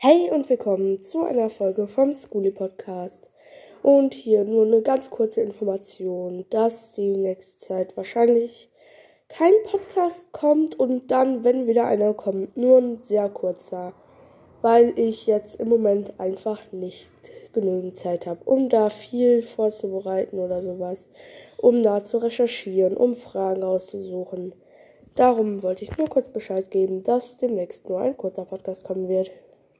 Hey und willkommen zu einer Folge vom Schoolie Podcast. Und hier nur eine ganz kurze Information, dass die nächste Zeit wahrscheinlich kein Podcast kommt und dann, wenn wieder einer kommt, nur ein sehr kurzer, weil ich jetzt im Moment einfach nicht genügend Zeit habe, um da viel vorzubereiten oder sowas, um da zu recherchieren, um Fragen auszusuchen. Darum wollte ich nur kurz Bescheid geben, dass demnächst nur ein kurzer Podcast kommen wird.